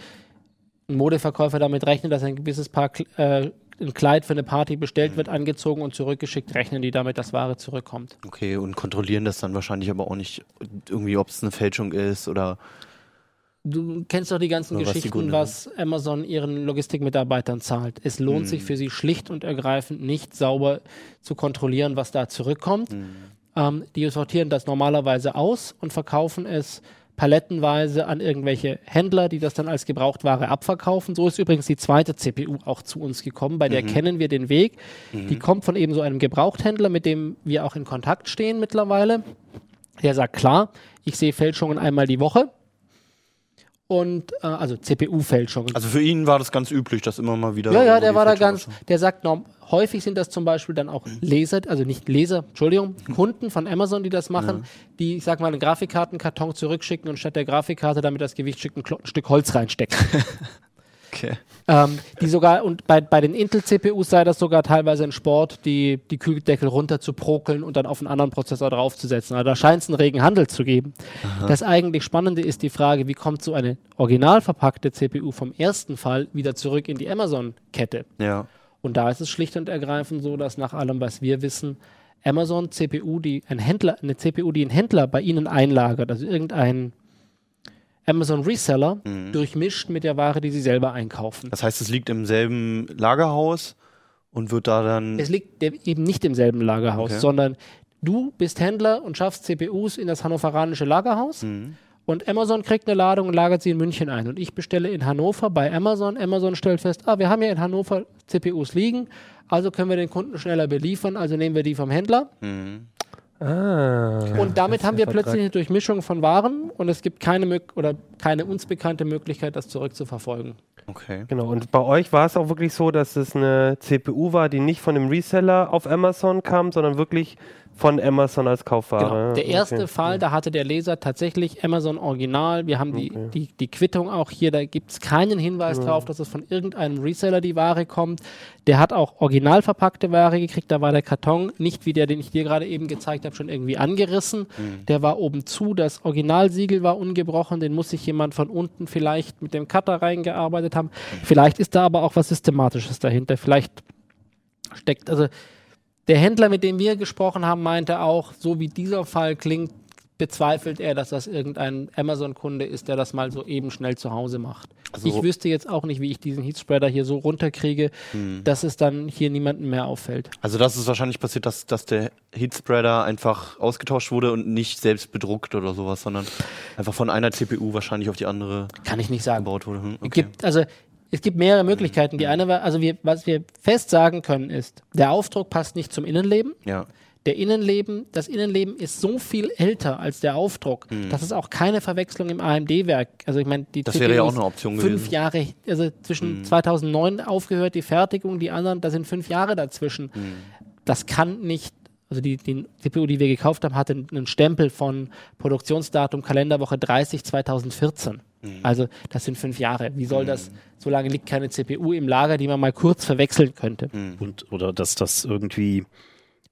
ein Modeverkäufer damit rechnet, dass ein gewisses Paar äh, ein Kleid für eine Party bestellt wird, angezogen und zurückgeschickt, rechnen die damit, dass Ware zurückkommt. Okay, und kontrollieren das dann wahrscheinlich aber auch nicht irgendwie, ob es eine Fälschung ist oder. Du kennst doch die ganzen Oder was die Geschichten, was Amazon ihren Logistikmitarbeitern zahlt. Es lohnt sich für sie schlicht und ergreifend nicht sauber zu kontrollieren, was da zurückkommt. Ähm, die sortieren das normalerweise aus und verkaufen es palettenweise an irgendwelche Händler, die das dann als Gebrauchtware abverkaufen. So ist übrigens die zweite CPU auch zu uns gekommen. Bei der kennen wir den Weg. Die kommt von eben so einem Gebrauchthändler, mit dem wir auch in Kontakt stehen mittlerweile. Der sagt, klar, ich sehe Fälschungen einmal die Woche. Und äh, also CPU-Fälschungen. Also für ihn war das ganz üblich, dass immer mal wieder. ja, ja, der war da ganz, der sagt, norm, häufig sind das zum Beispiel dann auch Leser, also nicht Leser, Entschuldigung, Kunden von Amazon, die das machen, die, ich sag mal, einen Grafikkartenkarton zurückschicken und statt der Grafikkarte damit das Gewicht Klo- ein Stück Holz reinstecken. *laughs* Okay. ähm, die sogar, und bei, bei den Intel-CPUs sei das sogar teilweise ein Sport, die, die Kühldeckel runter zu prokeln und dann auf einen anderen Prozessor draufzusetzen. Also da scheint es einen regen Handel zu geben. Das eigentlich Spannende ist die Frage, wie kommt so eine original verpackte CPU vom ersten Fall wieder zurück in die Amazon-Kette? Ja. Und da ist es schlicht und ergreifend so, dass nach allem, was wir wissen, Amazon CPU, die ein Händler, eine CPU, die ein Händler bei ihnen einlagert, also irgendein Amazon Reseller, durchmischt mit der Ware, die sie selber einkaufen. Das heißt, es liegt im selben Lagerhaus und wird da dann. Es liegt eben nicht im selben Lagerhaus, Okay. sondern du bist Händler und schaffst CPUs in das hannoveranische Lagerhaus. Mhm. Und Amazon kriegt eine Ladung und lagert sie in München ein. Und ich bestelle in Hannover bei Amazon. Amazon stellt fest, ah, wir haben ja in Hannover CPUs liegen, also können wir den Kunden schneller beliefern, also nehmen wir die vom Händler. Mhm. Ah. Und damit haben wir plötzlich eine Durchmischung von Waren und es gibt keine oder keine uns bekannte Möglichkeit, das zurückzuverfolgen. Okay. Genau, und bei euch war es auch wirklich so, dass es eine CPU war, die nicht von einem Reseller auf Amazon kam, sondern wirklich von Amazon als Kaufware. Genau. Der erste Okay. Fall, da hatte der Leser tatsächlich Amazon Original. Wir haben die, Okay. die, die Quittung auch hier. Da gibt es keinen Hinweis darauf, dass es von irgendeinem Reseller die Ware kommt. Der hat auch original verpackte Ware gekriegt. Da war der Karton nicht wie der, den ich dir gerade eben gezeigt habe, schon irgendwie angerissen. Der war oben zu. Das Originalsiegel war ungebrochen. Den muss sich jemand von unten vielleicht mit dem Cutter reingearbeitet haben. Vielleicht ist da aber auch was Systematisches dahinter. Vielleicht steckt, also der Händler, mit dem wir gesprochen haben, meinte auch, so wie dieser Fall klingt, bezweifelt er, dass das irgendein Amazon-Kunde ist, der das mal so eben schnell zu Hause macht. Also- ich wüsste jetzt auch nicht, wie ich diesen Heatspreader hier so runterkriege, dass es dann hier niemandem mehr auffällt. Also das ist wahrscheinlich passiert, dass, dass der Heatspreader einfach ausgetauscht wurde und nicht selbst bedruckt oder sowas, sondern einfach von einer CPU wahrscheinlich auf die andere Kann ich nicht sagen. gebaut wurde. Hm, Okay. gibt, also, es gibt mehrere Möglichkeiten. Die eine war, also wir, was wir fest sagen können, ist, der Aufdruck passt nicht zum Innenleben. Ja. Der Innenleben, das Innenleben ist so viel älter als der Aufdruck, dass es auch keine Verwechslung im AMD-Werk. Also ich meine, die Mhm. Das wäre ja auch eine Option fünf gewesen. Mhm. Jahre, also zwischen 2009 aufgehört die Fertigung, die anderen, da sind fünf Jahre dazwischen. Mhm. Das kann nicht. Also die, die CPU, die wir gekauft haben, hatte einen Stempel von Produktionsdatum Kalenderwoche 30 2014. Mhm. Also das sind fünf Jahre. Wie soll das? So lange liegt keine CPU im Lager, die man mal kurz verwechseln könnte. Mhm. Und, oder dass das irgendwie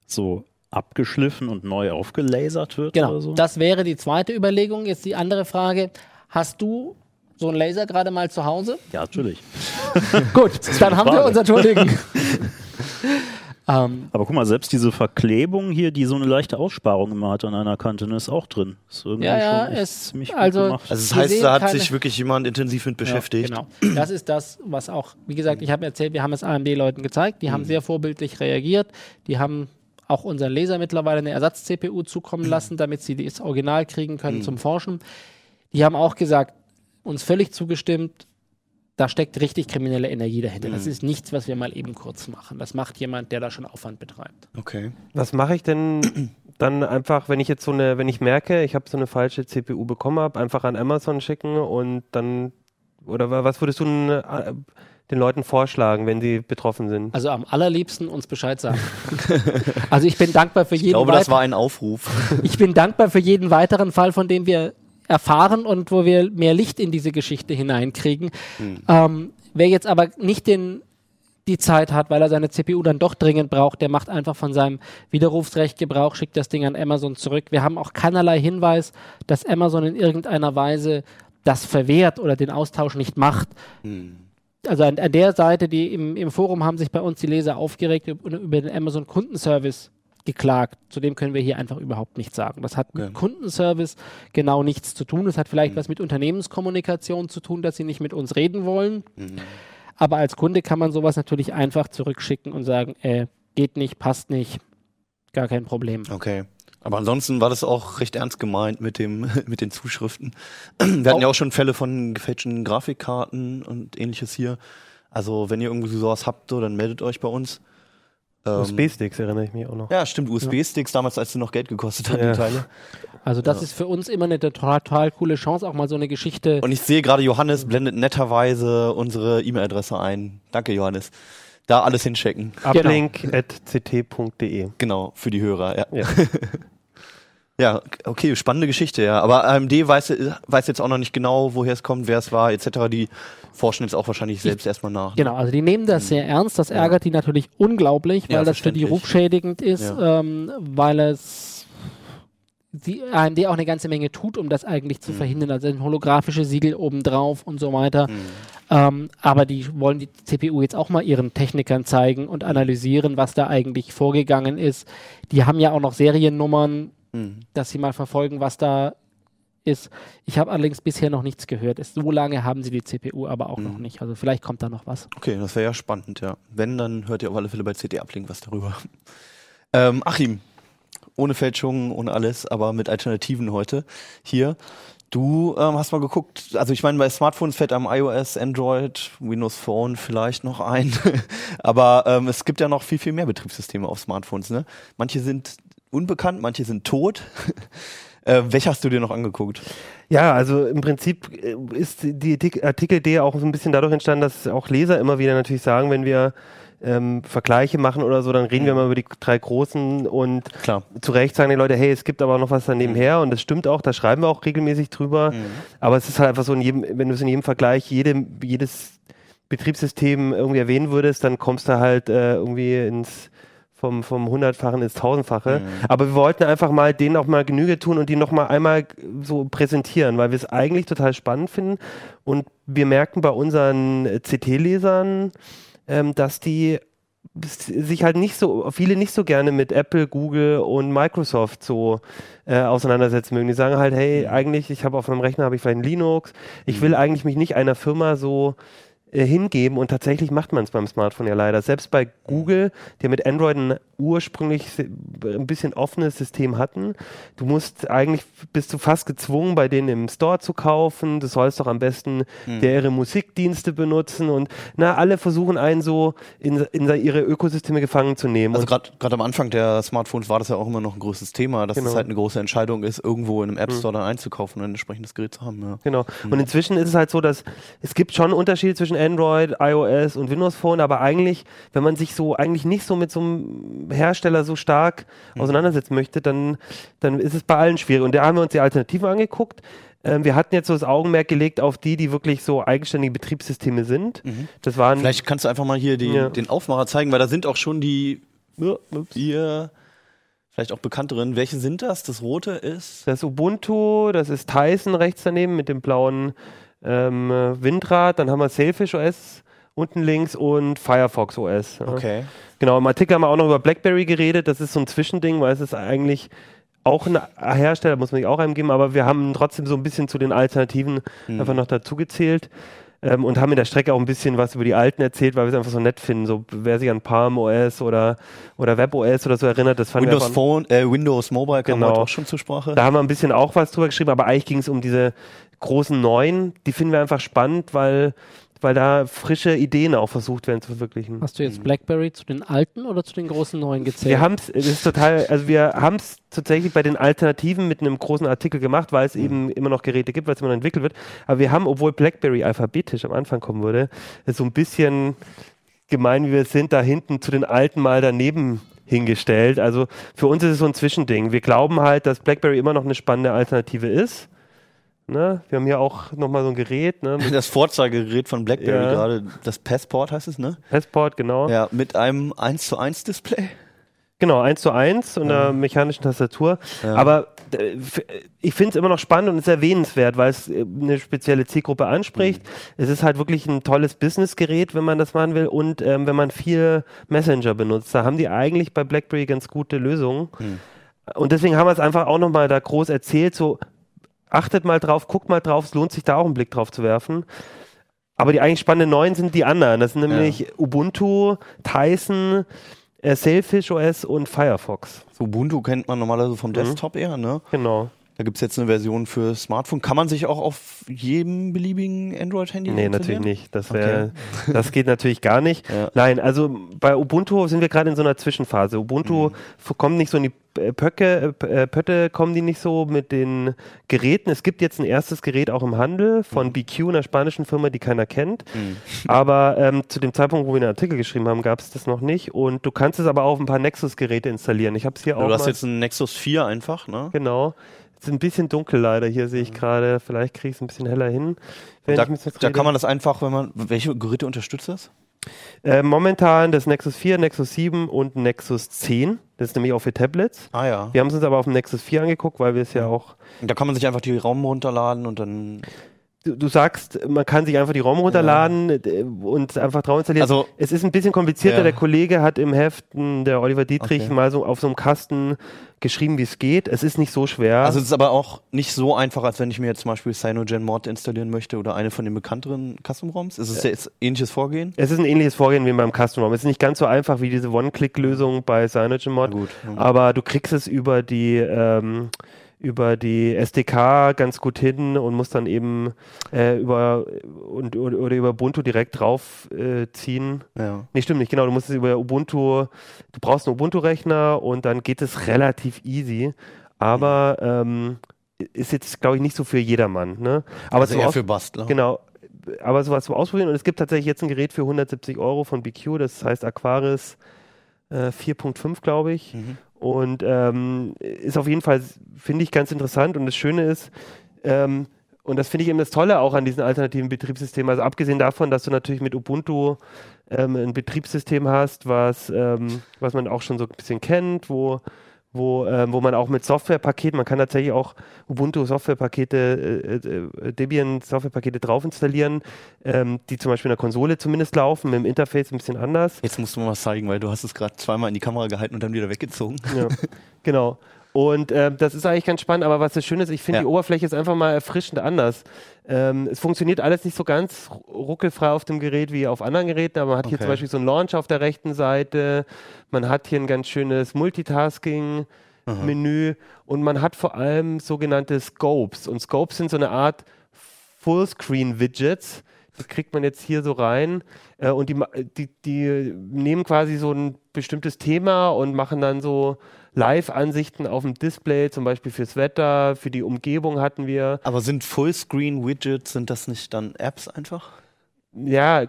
so abgeschliffen und neu aufgelasert wird Genau, oder so? das wäre die zweite Überlegung. Jetzt die andere Frage. Hast du so einen Laser gerade mal zu Hause? ja, natürlich. Gut, dann haben wir unser Tourlegen. *laughs* *laughs* *laughs* ähm, Aber guck mal, selbst diese Verklebung hier, die so eine leichte Aussparung immer hat an einer Kante, ne, ist auch drin. Ist irgendwie Ja, ja, schon es- ziemlich gut also- gemacht. Also das heißt, da hat keine- sich wirklich jemand intensiv mit beschäftigt. Genau. Das ist das, was auch, wie gesagt, ich habe erzählt, wir haben es AMD-Leuten gezeigt, die haben Mhm. sehr vorbildlich reagiert, die haben auch unseren Leser mittlerweile eine Ersatz-CPU Mhm. zukommen lassen, damit sie das Original kriegen können zum Forschen. Die haben auch gesagt, uns völlig zugestimmt, da steckt richtig kriminelle Energie dahinter. Mhm. Das ist nichts, was wir mal eben kurz machen. Das macht jemand, der da schon Aufwand betreibt. Okay. Was mache ich denn *clears throat* dann einfach, wenn ich jetzt so eine, wenn ich merke, ich habe so eine falsche CPU bekommen habe, einfach an Amazon schicken und dann oder wa- was würdest du denn, äh, den Leuten vorschlagen, wenn sie betroffen sind? Also am allerliebsten uns Bescheid sagen. also ich bin dankbar für Ich jeden glaube, das war ein Aufruf. Ich bin dankbar für jeden weiteren Fall, von dem wir erfahren und wo wir mehr Licht in diese Geschichte hineinkriegen. Ähm, wer jetzt aber nicht den die Zeit hat, weil er seine CPU dann doch dringend braucht, der macht einfach von seinem Widerrufsrecht Gebrauch, schickt das Ding an Amazon zurück. Wir haben auch keinerlei Hinweis, dass Amazon in irgendeiner Weise das verwehrt oder den Austausch nicht macht. Also an, an der Seite, die im, im Forum haben sich bei uns die Leser aufgeregt über, über den Amazon Kundenservice geklagt. Zu dem können wir hier einfach überhaupt nichts sagen. Das hat mit Okay. Kundenservice genau nichts zu tun. Das hat vielleicht was mit Unternehmenskommunikation zu tun, dass sie nicht mit uns reden wollen. Aber als Kunde kann man sowas natürlich einfach zurückschicken und sagen, äh, geht nicht, passt nicht, gar kein Problem. Okay. Aber ansonsten war das auch recht ernst gemeint mit dem *laughs* mit den Zuschriften. *clears throat* Wir hatten ja auch schon Fälle von gefälschten Grafikkarten und ähnliches hier. Also wenn ihr irgendwie sowas habt, so, dann meldet euch bei uns. Ähm, USB-Sticks erinnere ich mich auch noch. Ja, stimmt. USB-Sticks damals, als sie noch Geld gekostet haben, Ja. die Teile. Also das ist für uns immer eine total, total coole Chance, auch mal so eine Geschichte. Und ich sehe gerade, Johannes blendet netterweise unsere E-Mail-Adresse ein. Danke, Johannes. Da alles hinschicken. Uplink.ct.de. Genau, für die Hörer, ja. *laughs* Ja. Ja, okay, spannende Geschichte, ja. Aber AMD weiß, weiß jetzt auch noch nicht genau, woher es kommt, wer es war, etc. Die forschen jetzt auch wahrscheinlich selbst erstmal nach. ne? Genau, also die nehmen das sehr ernst. Das ärgert die natürlich unglaublich, weil Ja, das für die rufschädigend ist, Ja. ähm, weil es die AMD auch eine ganze Menge tut, um das eigentlich Mhm. zu verhindern. Also ein holographische Siegel obendrauf und so weiter. Ähm, aber die wollen die CPU jetzt auch mal ihren Technikern zeigen und analysieren, was da eigentlich vorgegangen ist. Die haben ja auch noch Seriennummern, Mhm. dass sie mal verfolgen, was da ist. Ich habe allerdings bisher noch nichts gehört. So lange haben sie die CPU aber auch Mhm. noch nicht. Also vielleicht kommt da noch was. Okay, das wäre ja spannend, ja. Wenn, dann hört ihr auf alle Fälle bei CD Uplink was darüber. *laughs* Ähm, Achim, ohne Fälschungen, ohne alles, aber mit Alternativen heute hier. Du ähm, hast mal geguckt, also ich meine, bei Smartphones fällt am iOS, Android, Windows Phone vielleicht noch ein. *laughs* aber ähm, es gibt ja noch viel, viel mehr Betriebssysteme auf Smartphones. Ne? Manche sind unbekannt, manche sind tot. *laughs* äh, welche hast du dir noch angeguckt? Ja, also im Prinzip äh, ist die Artik- Artikel-D auch so ein bisschen dadurch entstanden, dass auch Leser immer wieder natürlich sagen, wenn wir ähm, Vergleiche machen oder so, dann reden wir mal über die drei großen und Klar. zu Recht sagen die Leute, hey, es gibt aber noch was daneben her und das stimmt auch, da schreiben wir auch regelmäßig drüber. Aber es ist halt einfach so, in jedem, wenn du es in jedem Vergleich, jedem, jedes Betriebssystem irgendwie erwähnen würdest, dann kommst du halt äh, irgendwie ins vom, vom Hundertfachen ins Tausendfache. Aber wir wollten einfach mal denen auch mal Genüge tun und die noch mal einmal so präsentieren, weil wir es eigentlich total spannend finden. Und wir merken bei unseren CT-Lesern, ähm, dass die sich halt nicht so, viele nicht so gerne mit Apple, Google und Microsoft so äh, auseinandersetzen mögen. Die sagen halt, hey, eigentlich, ich habe auf meinem Rechner habe ich vielleicht Linux, ich will eigentlich mich nicht einer Firma so äh, hingeben und tatsächlich macht man es beim Smartphone ja leider. Selbst bei Google, die mit Android ein ursprünglich ein bisschen offenes System hatten, du musst eigentlich, bist du fast gezwungen, bei denen im Store zu kaufen, du sollst doch am besten deren Musikdienste benutzen und na, alle versuchen einen so in, in ihre Ökosysteme gefangen zu nehmen. Also gerade am Anfang der Smartphones war das ja auch immer noch ein großes Thema, dass Genau. es halt eine große Entscheidung ist, irgendwo in einem App Store dann einzukaufen und ein entsprechendes Gerät zu haben. Ja. Genau. Und inzwischen ist es halt so, dass es gibt schon Unterschiede zwischen Android, iOS und Windows Phone, aber eigentlich, wenn man sich so eigentlich nicht so mit so einem Hersteller so stark auseinandersetzen möchte, dann, dann ist es bei allen schwierig. Und da haben wir uns die Alternativen angeguckt. Ähm, wir hatten jetzt so das Augenmerk gelegt auf die, die wirklich so eigenständige Betriebssysteme sind. Das waren Vielleicht kannst du einfach mal hier die, Ja. den Aufmacher zeigen, weil da sind auch schon die ihr vielleicht auch bekannteren. Welche sind das? Das rote ist Das ist Ubuntu, das ist Tyson rechts daneben mit dem blauen ähm, äh, Windrad. Dann haben wir Sailfish OS unten links und Firefox OS. ja. okay. Genau, im Artikel haben wir auch noch über BlackBerry geredet. Das ist so ein Zwischending, weil es ist eigentlich auch ein Hersteller, muss man sich auch eingeben, aber wir haben trotzdem so ein bisschen zu den Alternativen einfach noch dazu gezählt. Ähm, und haben in der Strecke auch ein bisschen was über die alten erzählt, weil wir es einfach so nett finden. So, wer sich an Palm OS oder, oder Web OS oder so erinnert, das fanden Windows wir Phone, äh, Windows Mobile kam Genau. heute auch schon zur Sprache. da haben wir ein bisschen auch was drüber geschrieben, aber eigentlich ging es um diese großen Neuen. Die finden wir einfach spannend, weil, weil da frische Ideen auch versucht werden zu verwirklichen. Hast du jetzt BlackBerry zu den alten oder zu den großen neuen gezählt? Wir haben es, ist total, also wir haben es tatsächlich bei den Alternativen mit einem großen Artikel gemacht, weil es eben immer noch Geräte gibt, weil es immer noch entwickelt wird. Aber wir haben, obwohl BlackBerry alphabetisch am Anfang kommen würde, so ein bisschen gemein wie wir sind, da hinten zu den alten mal daneben hingestellt. Also für uns ist es so ein Zwischending. Wir glauben halt, dass BlackBerry immer noch eine spannende Alternative ist. Ne? Wir haben hier auch nochmal so ein Gerät, ne? *laughs* Das Vorzeigegerät von BlackBerry Ja. gerade, das Passport heißt es, ne? Passport, genau. Ja, mit einem 1 zu 1 Display. Genau, 1 zu 1 und einer mechanischen Tastatur. Aber äh, ich finde es immer noch spannend und ist erwähnenswert, weil es äh, eine spezielle Zielgruppe anspricht. Es ist halt wirklich ein tolles Businessgerät, wenn man das machen will und ähm, wenn man viel Messenger benutzt. Da haben die eigentlich bei BlackBerry ganz gute Lösungen. Und deswegen haben wir es einfach auch nochmal da groß erzählt, so achtet mal drauf, guckt mal drauf, es lohnt sich da auch einen Blick drauf zu werfen. Aber die eigentlich spannenden neuen sind die anderen. Das sind nämlich Ubuntu, Tyson, äh, Sailfish OS und Firefox. So Ubuntu kennt man normalerweise vom Desktop eher, ne? Genau. Da gibt es jetzt eine Version für Smartphone. Kann man sich auch auf jedem beliebigen Android-Handy Nee, natürlich nicht. Das, wär, das geht natürlich gar nicht. Ja. Nein, also bei Ubuntu sind wir gerade in so einer Zwischenphase. Ubuntu f- kommt nicht so in die äh, Pöcke, äh, äh, Pötte kommen die nicht so mit den Geräten. Es gibt jetzt ein erstes Gerät auch im Handel von BQ, einer spanischen Firma, die keiner kennt. Aber ähm, zu dem Zeitpunkt, wo wir den Artikel geschrieben haben, gab es das noch nicht. Und du kannst es aber auf ein paar Nexus-Geräte installieren. Ich habe es hier auch Du hast jetzt einen Nexus 4 einfach, ne? Genau. Es ist ein bisschen dunkel leider, hier sehe ich gerade. Vielleicht kriege ich es ein bisschen heller hin. Da, da kann man das einfach, wenn man. Welche Geräte unterstützt das? Äh, momentan das Nexus 4, Nexus 7 und Nexus 10. Das ist nämlich auch für Tablets. Ah ja. Wir haben es uns aber auf dem Nexus 4 angeguckt, weil wir es ja auch. Da kann man sich einfach die ROM runterladen und dann. Du, du sagst, man kann sich einfach die ROM runterladen äh, und einfach drauf installieren. Also- es ist ein bisschen komplizierter. Ja. Der Kollege hat im Heften, der Oliver Dietrich, Okay. mal so auf so einem Kasten geschrieben, wie es geht. Es ist nicht so schwer. Also es ist aber auch nicht so einfach, als wenn ich mir jetzt zum Beispiel Cyanogen Mod installieren möchte oder eine von den bekannteren Custom-ROMs. Ist es jetzt ähnliches Vorgehen? Es ist ein ähnliches Vorgehen wie beim Custom ROM. Es ist nicht ganz so einfach wie diese One-Click-Lösung bei CyanogenMod, Na gut, ja. aber du kriegst es über die ähm, über die SDK ganz gut hin und musst dann eben äh, über und, oder, über Ubuntu direkt drauf äh, ziehen. Ja. Nee, stimmt nicht, genau. Du musst es über Ubuntu, du brauchst einen Ubuntu-Rechner und dann geht es relativ easy. Aber ähm, ist jetzt, glaube ich, nicht so für jedermann. Ne? Aber Also eher für Bastler. Genau. Aber sowas zum Ausprobieren. Und es gibt tatsächlich jetzt ein Gerät für 170 Euro von BQ, das heißt Aquaris äh, 4.5, glaube ich. Mhm. Und ähm, ist auf jeden Fall, finde ich, ganz interessant. Und das Schöne ist, ähm, und das finde ich eben das Tolle auch an diesen alternativen Betriebssystemen. Also abgesehen davon, dass du natürlich mit Ubuntu ähm, ein Betriebssystem hast, was, ähm, was man auch schon so ein bisschen kennt, wo, wo, ähm, wo man auch mit Softwarepaketen, man kann tatsächlich auch Ubuntu Softwarepakete, äh, äh, Debian Softwarepakete drauf installieren, ähm, die zum Beispiel in der Konsole zumindest laufen, mit dem Interface ein bisschen anders. Jetzt musst du mal was zeigen, weil du hast es gerade zweimal in die Kamera gehalten und dann wieder weggezogen. Ja, genau. Und ähm, das ist eigentlich ganz spannend, aber was das Schöne ist, ich finde Ja. die Oberfläche ist einfach mal erfrischend anders. Ähm, es funktioniert alles nicht so ganz ruckelfrei auf dem Gerät wie auf anderen Geräten, aber man hat hier Okay. zum Beispiel so einen Launch auf der rechten Seite, man hat hier ein ganz schönes Multitasking-Menü und man hat vor allem sogenannte Scopes. Und Scopes sind so eine Art Fullscreen-Widgets. Die kriegt man jetzt hier so rein äh, und die, die, die nehmen quasi so ein bestimmtes Thema und machen dann so Live-Ansichten auf dem Display, zum Beispiel fürs Wetter, für die Umgebung hatten wir. Aber sind Fullscreen-Widgets, sind das nicht dann Apps einfach? Ja,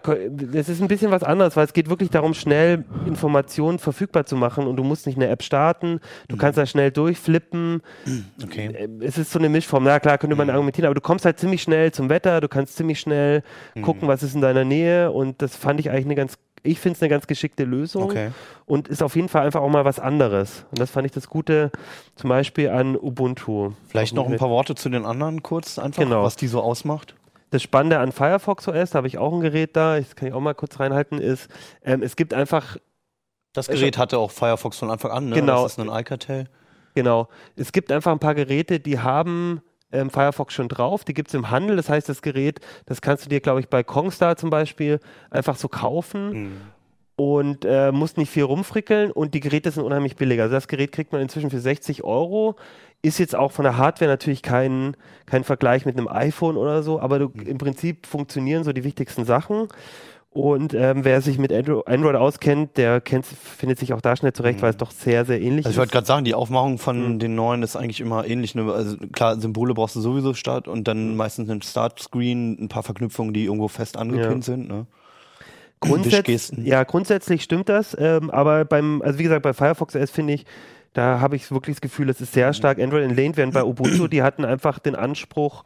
es ist ein bisschen was anderes, weil es geht wirklich darum, schnell Informationen verfügbar zu machen und du musst nicht eine App starten, du kannst da schnell durchflippen. *clears throat* Okay. Äh, Es ist so eine Mischform. Na klar, könnte man argumentieren, aber du kommst halt ziemlich schnell zum Wetter, du kannst ziemlich schnell gucken, was ist in deiner Nähe und das fand ich eigentlich eine ganz, ich finde es eine ganz geschickte Lösung Okay. und ist auf jeden Fall einfach auch mal was anderes. Und das fand ich das Gute zum Beispiel an Ubuntu. Vielleicht noch ein paar Worte zu den anderen kurz einfach, Genau. was die so ausmacht. Das Spannende an Firefox OS, da habe ich auch ein Gerät da, das kann ich auch mal kurz reinhalten, ist, ähm, es gibt einfach Das Gerät hatte auch Firefox von Anfang an, ne? Genau. Das ist ein Alcatel. Genau. Es gibt einfach ein paar Geräte, die haben ähm, Firefox schon drauf. Die gibt es im Handel. Das heißt, das Gerät, das kannst du dir, glaube ich, bei Kongstar zum Beispiel einfach so kaufen und äh, musst nicht viel rumfrickeln. Und die Geräte sind unheimlich billiger. Also das Gerät kriegt man inzwischen für 60 Euro. Ist jetzt auch von der Hardware natürlich kein, kein Vergleich mit einem iPhone oder so, aber du, im Prinzip funktionieren so die wichtigsten Sachen. Und ähm, wer sich mit Andro Android auskennt, der kennt, findet sich auch da schnell zurecht, weil es doch sehr, sehr ähnlich Also ich ist. wollte gerade sagen, die Aufmachung von Mhm. den neuen ist eigentlich immer ähnlich. Ne? Also klar, Symbole brauchst du sowieso Start und dann Mhm. meistens einen Startscreen, ein paar Verknüpfungen, die irgendwo fest angepinnt sind. Ne? Grundsätz ja, grundsätzlich stimmt das, ähm, aber beim, also wie gesagt, bei Firefox OS finde ich, da habe ich wirklich das Gefühl, es ist sehr stark. Android entlehnt, während bei Ubuntu, die hatten einfach den Anspruch,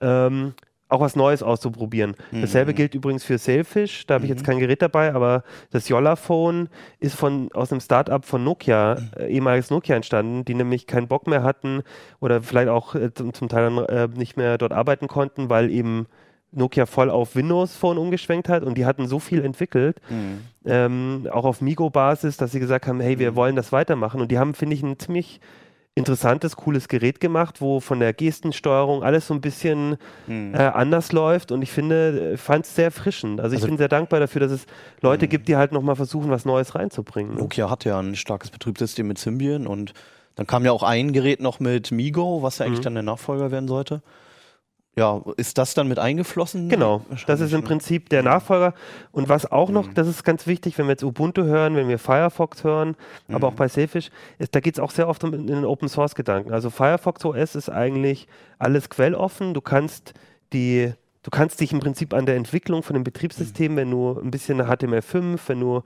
ähm, auch was Neues auszuprobieren. Dasselbe gilt übrigens für Sailfish. Da habe ich jetzt kein Gerät dabei, aber das Yolla-Phone ist von, aus einem Startup von Nokia, äh, ehemaliges Nokia entstanden, die nämlich keinen Bock mehr hatten oder vielleicht auch äh, zum, zum Teil dann, äh, nicht mehr dort arbeiten konnten, weil eben Nokia voll auf Windows Phone umgeschwenkt hat und die hatten so viel entwickelt, ähm, auch auf Migo-Basis, dass sie gesagt haben, hey, wir wollen das weitermachen. Und die haben, finde ich, ein ziemlich interessantes, cooles Gerät gemacht, wo von der Gestensteuerung alles so ein bisschen äh, anders läuft und ich finde, fand es sehr erfrischend. Also ich Also- bin sehr dankbar dafür, dass es Leute gibt, die halt nochmal versuchen, was Neues reinzubringen. Nokia hat ja ein starkes Betriebssystem mit Symbian und dann kam ja auch ein Gerät noch mit Migo, was ja eigentlich Mhm. dann der Nachfolger werden sollte. Ja, ist das dann mit eingeflossen? Genau, das ist im ne? Prinzip der Nachfolger. Und was auch noch, Mhm. das ist ganz wichtig, wenn wir jetzt Ubuntu hören, wenn wir Firefox hören, aber Mhm. auch bei Sailfish, ist, da geht es auch sehr oft um in den Open Source Gedanken. Also Firefox OS ist eigentlich alles quelloffen. Du kannst die, du kannst dich im Prinzip an der Entwicklung von dem Betriebssystem, wenn du ein bisschen HTML5, wenn du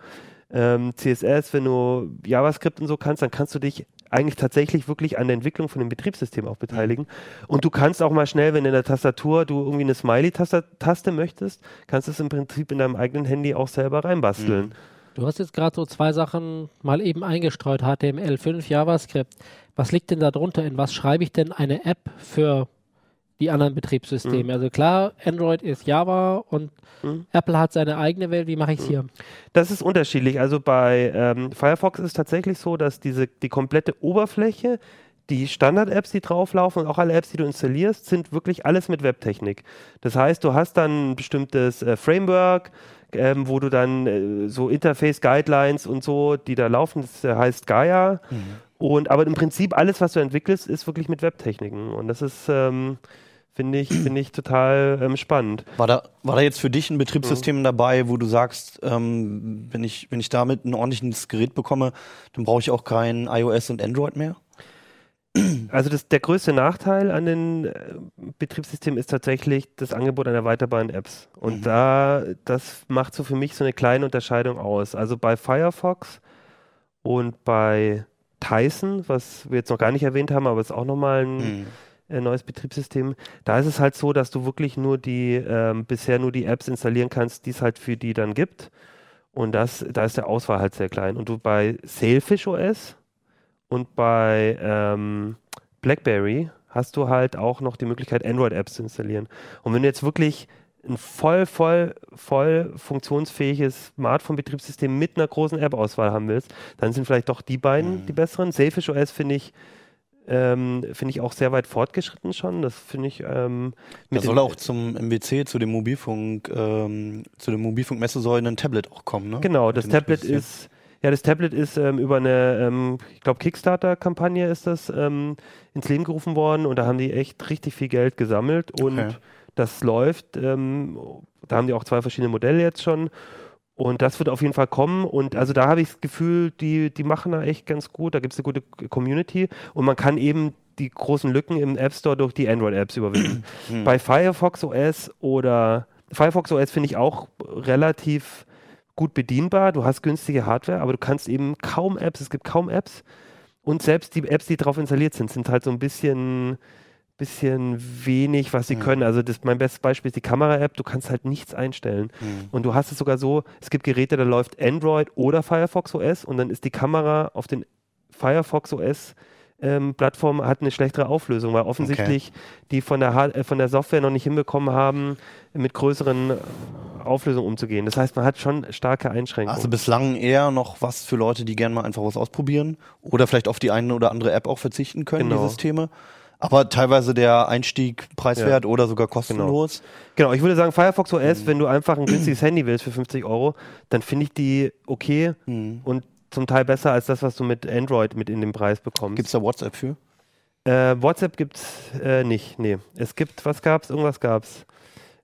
ähm, CSS, wenn du JavaScript und so kannst, dann kannst du dich eigentlich tatsächlich wirklich an der Entwicklung von dem Betriebssystem auch beteiligen. Und du kannst auch mal schnell, wenn in der Tastatur du irgendwie eine Smiley-Taste möchtest, kannst du es im Prinzip in deinem eigenen Handy auch selber reinbasteln. Du hast jetzt gerade so zwei Sachen mal eben eingestreut, HTML5, JavaScript. Was liegt denn da drunter? In was schreibe ich denn eine App für die anderen Betriebssysteme? Also klar, Android ist Java und Mhm. Apple hat seine eigene Welt. Wie mache ich es hier? Das ist unterschiedlich. Also bei ähm, Firefox ist es tatsächlich so, dass diese, die komplette Oberfläche, die Standard-Apps, die drauflaufen und auch alle Apps, die du installierst, sind wirklich alles mit Webtechnik. Das heißt, du hast dann ein bestimmtes äh, Framework, ähm, wo du dann äh, so Interface-Guidelines und so, die da laufen, das äh, heißt Gaia. Und aber im Prinzip alles, was du entwickelst, ist wirklich mit Webtechniken. Und das ist, ähm, finde ich, finde ich total ähm, spannend. War da, war da jetzt für dich ein Betriebssystem dabei, wo du sagst, ähm, wenn, ich, wenn ich damit ein ordentliches Gerät bekomme, dann brauche ich auch kein iOS und Android mehr? Also das, der größte Nachteil an den äh, Betriebssystemen ist tatsächlich das Angebot an erweiterbaren Apps. Und Mhm. da, das macht so für mich so eine kleine Unterscheidung aus. Also bei Firefox und bei Tyson, was wir jetzt noch gar nicht erwähnt haben, aber ist auch nochmal ein Mhm. Äh, neues Betriebssystem. Da ist es halt so, dass du wirklich nur die, ähm, bisher nur die Apps installieren kannst, die es halt für die dann gibt. Und das, da ist der Auswahl halt sehr klein. Und du bei Sailfish OS und bei ähm, BlackBerry hast du halt auch noch die Möglichkeit, Android-Apps zu installieren. Und wenn du jetzt wirklich ein voll, voll, voll funktionsfähiges Smartphone-Betriebssystem mit einer großen App-Auswahl haben willst, dann sind vielleicht doch die beiden Mhm. die besseren. Sailfish OS finde ich, ähm, finde ich auch sehr weit fortgeschritten schon. Das finde ich ähm, Da soll auch zum MWC, zu dem Mobilfunk, ähm, zu dem Mobilfunkmessesäulen ein Tablet auch kommen, ne? Genau, das Tablet ist, ja, das Tablet ist ähm, über eine, ähm, ich glaube, Kickstarter-Kampagne ist das ähm, ins Leben gerufen worden und da haben die echt richtig viel Geld gesammelt und Okay. das läuft. Ähm, da haben die auch zwei verschiedene Modelle jetzt schon und das wird auf jeden Fall kommen und also da habe ich das Gefühl, die, die machen da echt ganz gut, da gibt es eine gute Community und man kann eben die großen Lücken im App Store durch die Android-Apps überwinden. Hm. Bei Firefox OS oder Firefox OS finde ich auch relativ gut bedienbar. Du hast günstige Hardware, aber du kannst eben kaum Apps, es gibt kaum Apps. Und selbst die Apps, die drauf installiert sind, sind halt so ein bisschen, bisschen wenig, was sie Mhm. können. Also das, mein bestes Beispiel ist die Kamera-App, du kannst halt nichts einstellen. Hm. Und du hast es sogar so, es gibt Geräte, da läuft Android oder Firefox OS und dann ist die Kamera auf den Firefox OS ähm, Plattform hat eine schlechtere Auflösung, weil offensichtlich die von der, Hard äh, von der Software noch nicht hinbekommen haben, mit größeren Auflösungen umzugehen. Das heißt, man hat schon starke Einschränkungen. Also bislang eher noch was für Leute, die gerne mal einfach was ausprobieren oder vielleicht auf die eine oder andere App auch verzichten können, Genau. die Systeme. Aber teilweise der Einstieg preiswert oder sogar kostenlos. Genau, ich würde sagen, Firefox Mhm. OS, wenn du einfach ein günstiges Handy willst für 50 Euro, dann finde ich die okay Hm. und zum Teil besser als das, was du mit Android mit in den Preis bekommst. Gibt es da WhatsApp für? Äh, WhatsApp gibt es äh, nicht, nee. Es gibt, was gab's? Irgendwas gab's.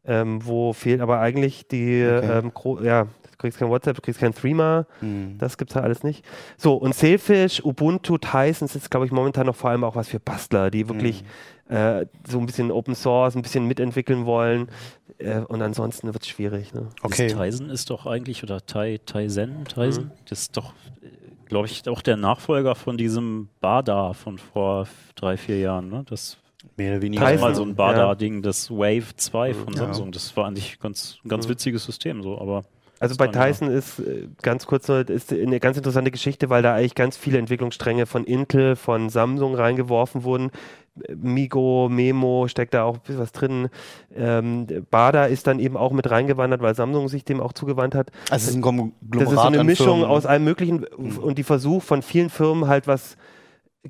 Ähm, wo fehlt aber eigentlich die, Okay. ähm, ja, kriegst kein WhatsApp, du kriegst kein Threema, Hm. das gibt's halt alles nicht. So, und Sailfish, Ubuntu, Tyson ist, glaube ich, momentan noch vor allem auch was für Bastler, die wirklich Hm. äh, so ein bisschen Open Source, ein bisschen mitentwickeln wollen. Äh, und ansonsten wird es schwierig. Ne? Okay. Das Tizen ist doch eigentlich, oder Tai, Tizen, Tizen, Mhm. das ist doch, glaube ich, auch der Nachfolger von diesem Bada von vor drei, vier Jahren. Ne? Das Mehr oder weniger. Tyson, mal so ein ja. Bada-Ding, das Wave 2 von Ja. Samsung. Das war eigentlich ganz, ein ganz witziges System, so, aber. Also bei Tyson ist äh, ganz kurz noch, ist eine ganz interessante Geschichte, weil da eigentlich ganz viele Entwicklungsstränge von Intel, von Samsung reingeworfen wurden. Migo, Memo steckt da auch ein bisschen was drin. Ähm, Bada ist dann eben auch mit reingewandert, weil Samsung sich dem auch zugewandt hat. Also es ist ein Konglomerat Das ist so eine Mischung Firmen. aus allem Möglichen Mhm. und die Versuch von vielen Firmen halt was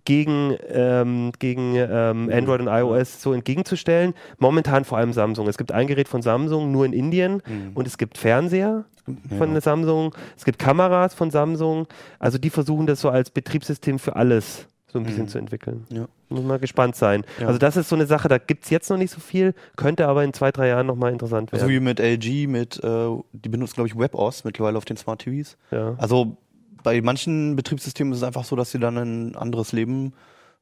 gegen, ähm, gegen ähm, Android und iOS so entgegenzustellen. Momentan vor allem Samsung. Es gibt ein Gerät von Samsung nur in Indien Mhm. und es gibt Fernseher von Ja. Samsung, es gibt Kameras von Samsung. Also die versuchen das so als Betriebssystem für alles so ein bisschen Mhm. zu entwickeln. Ja. Muss mal gespannt sein. Ja. Also das ist so eine Sache, da gibt es jetzt noch nicht so viel, könnte aber in zwei, drei Jahren nochmal interessant So werden. wie mit LG, mit, äh, die benutzen, glaube ich, WebOS mittlerweile auf den Smart TVs. ja. Also bei manchen Betriebssystemen ist es einfach so, dass sie dann ein anderes Leben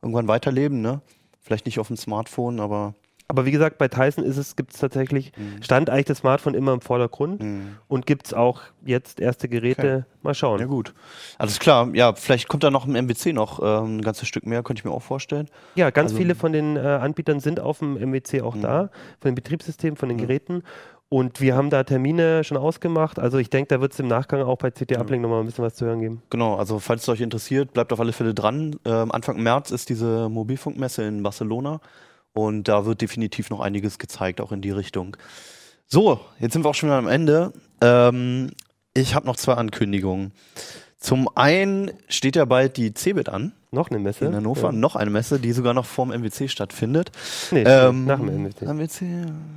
irgendwann weiterleben, ne? Vielleicht nicht auf dem Smartphone, aber Aber wie gesagt, bei Tyson ist es, gibt es tatsächlich, Mhm. stand eigentlich das Smartphone immer im Vordergrund mh. und gibt es auch jetzt erste Geräte. Mal schauen. ja gut. Alles klar, ja, vielleicht kommt da noch im MWC noch ähm, ein ganzes Stück mehr, könnte ich mir auch vorstellen. Ja, ganz Also- viele von den äh, Anbietern sind auf dem MWC auch Mhm. da, von den Betriebssystemen, von den Mhm. Geräten. Und wir haben da Termine schon ausgemacht. Also ich denke, da wird es im Nachgang auch bei CT Uplink nochmal ein bisschen was zu hören geben. Genau, also falls es euch interessiert, bleibt auf alle Fälle dran. Ähm, Anfang März ist diese Mobilfunkmesse in Barcelona und da wird definitiv noch einiges gezeigt, auch in die Richtung. So, jetzt sind wir auch schon wieder am Ende. Ähm, ich habe noch zwei Ankündigungen. Zum einen steht ja bald die CeBIT an Noch eine Messe? in Hannover, Ja. noch eine Messe, die sogar noch vorm MWC stattfindet. Nee, Ähm, nach dem MWC. MWC,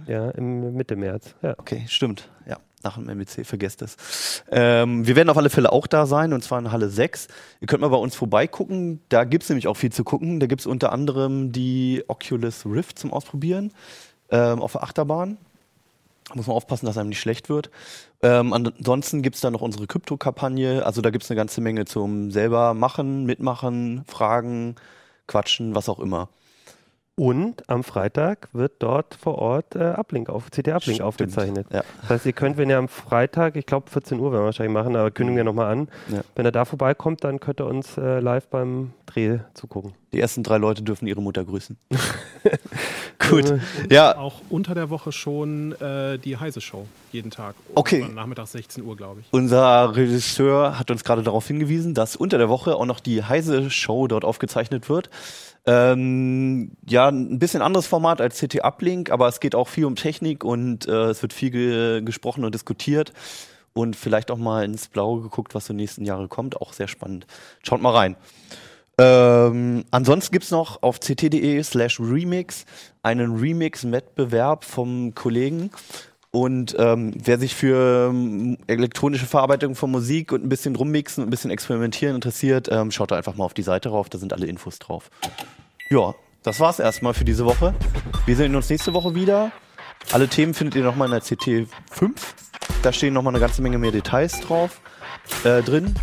Ja, im Mitte März. Ja. Okay, stimmt. Ja, nach dem MWC, vergesst es. Ähm, wir werden auf alle Fälle auch da sein, und zwar in Halle 6. Ihr könnt mal bei uns vorbeigucken. Da gibt es nämlich auch viel zu gucken. Da gibt es unter anderem die Oculus Rift zum Ausprobieren ähm, auf der Achterbahn. Muss man aufpassen, dass einem nicht schlecht wird. Ähm, ansonsten gibt es da noch unsere Krypto-Kampagne. Also da gibt es eine ganze Menge zum selber machen, mitmachen, fragen, quatschen, was auch immer. Und am Freitag wird dort vor Ort äh, Uplink auf, CT Uplink Stimmt. aufgezeichnet. Ja. Das heißt, ihr könnt, wenn ihr am Freitag, ich glaube 14 Uhr werden wir wahrscheinlich machen, aber kündigen wir nochmal an. Ja. Wenn er da vorbeikommt, dann könnt ihr uns äh, live beim Dreh zugucken. Die ersten drei Leute dürfen ihre Mutter grüßen. *laughs* Gut. Ja, Auch unter der Woche schon äh, die Heise Show, jeden Tag. Okay. Nachmittag 16 Uhr, glaube ich. Unser Regisseur hat uns gerade darauf hingewiesen, dass unter der Woche auch noch die Heise Show dort aufgezeichnet wird. Ähm, ja, ein bisschen anderes Format als CT Uplink, aber es geht auch viel um Technik und äh, es wird viel ge gesprochen und diskutiert und vielleicht auch mal ins Blaue geguckt, was so nächsten Jahre kommt. Auch sehr spannend. Schaut mal rein. Ähm, ansonsten gibt's noch auf ct.de slash remix einen Remix-Wettbewerb vom Kollegen. Und ähm, wer sich für ähm, elektronische Verarbeitung von Musik und ein bisschen rummixen und ein bisschen experimentieren interessiert, ähm, schaut da einfach mal auf die Seite rauf, da sind alle Infos drauf. Ja, das war's erstmal für diese Woche. Wir sehen uns nächste Woche wieder. Alle Themen findet ihr nochmal in der CT 5. Da stehen nochmal eine ganze Menge mehr Details drauf, äh, drin,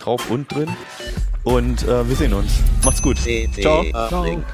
drauf und drin. Und äh, wir sehen uns. Macht's gut. CT Ciao. Uplink.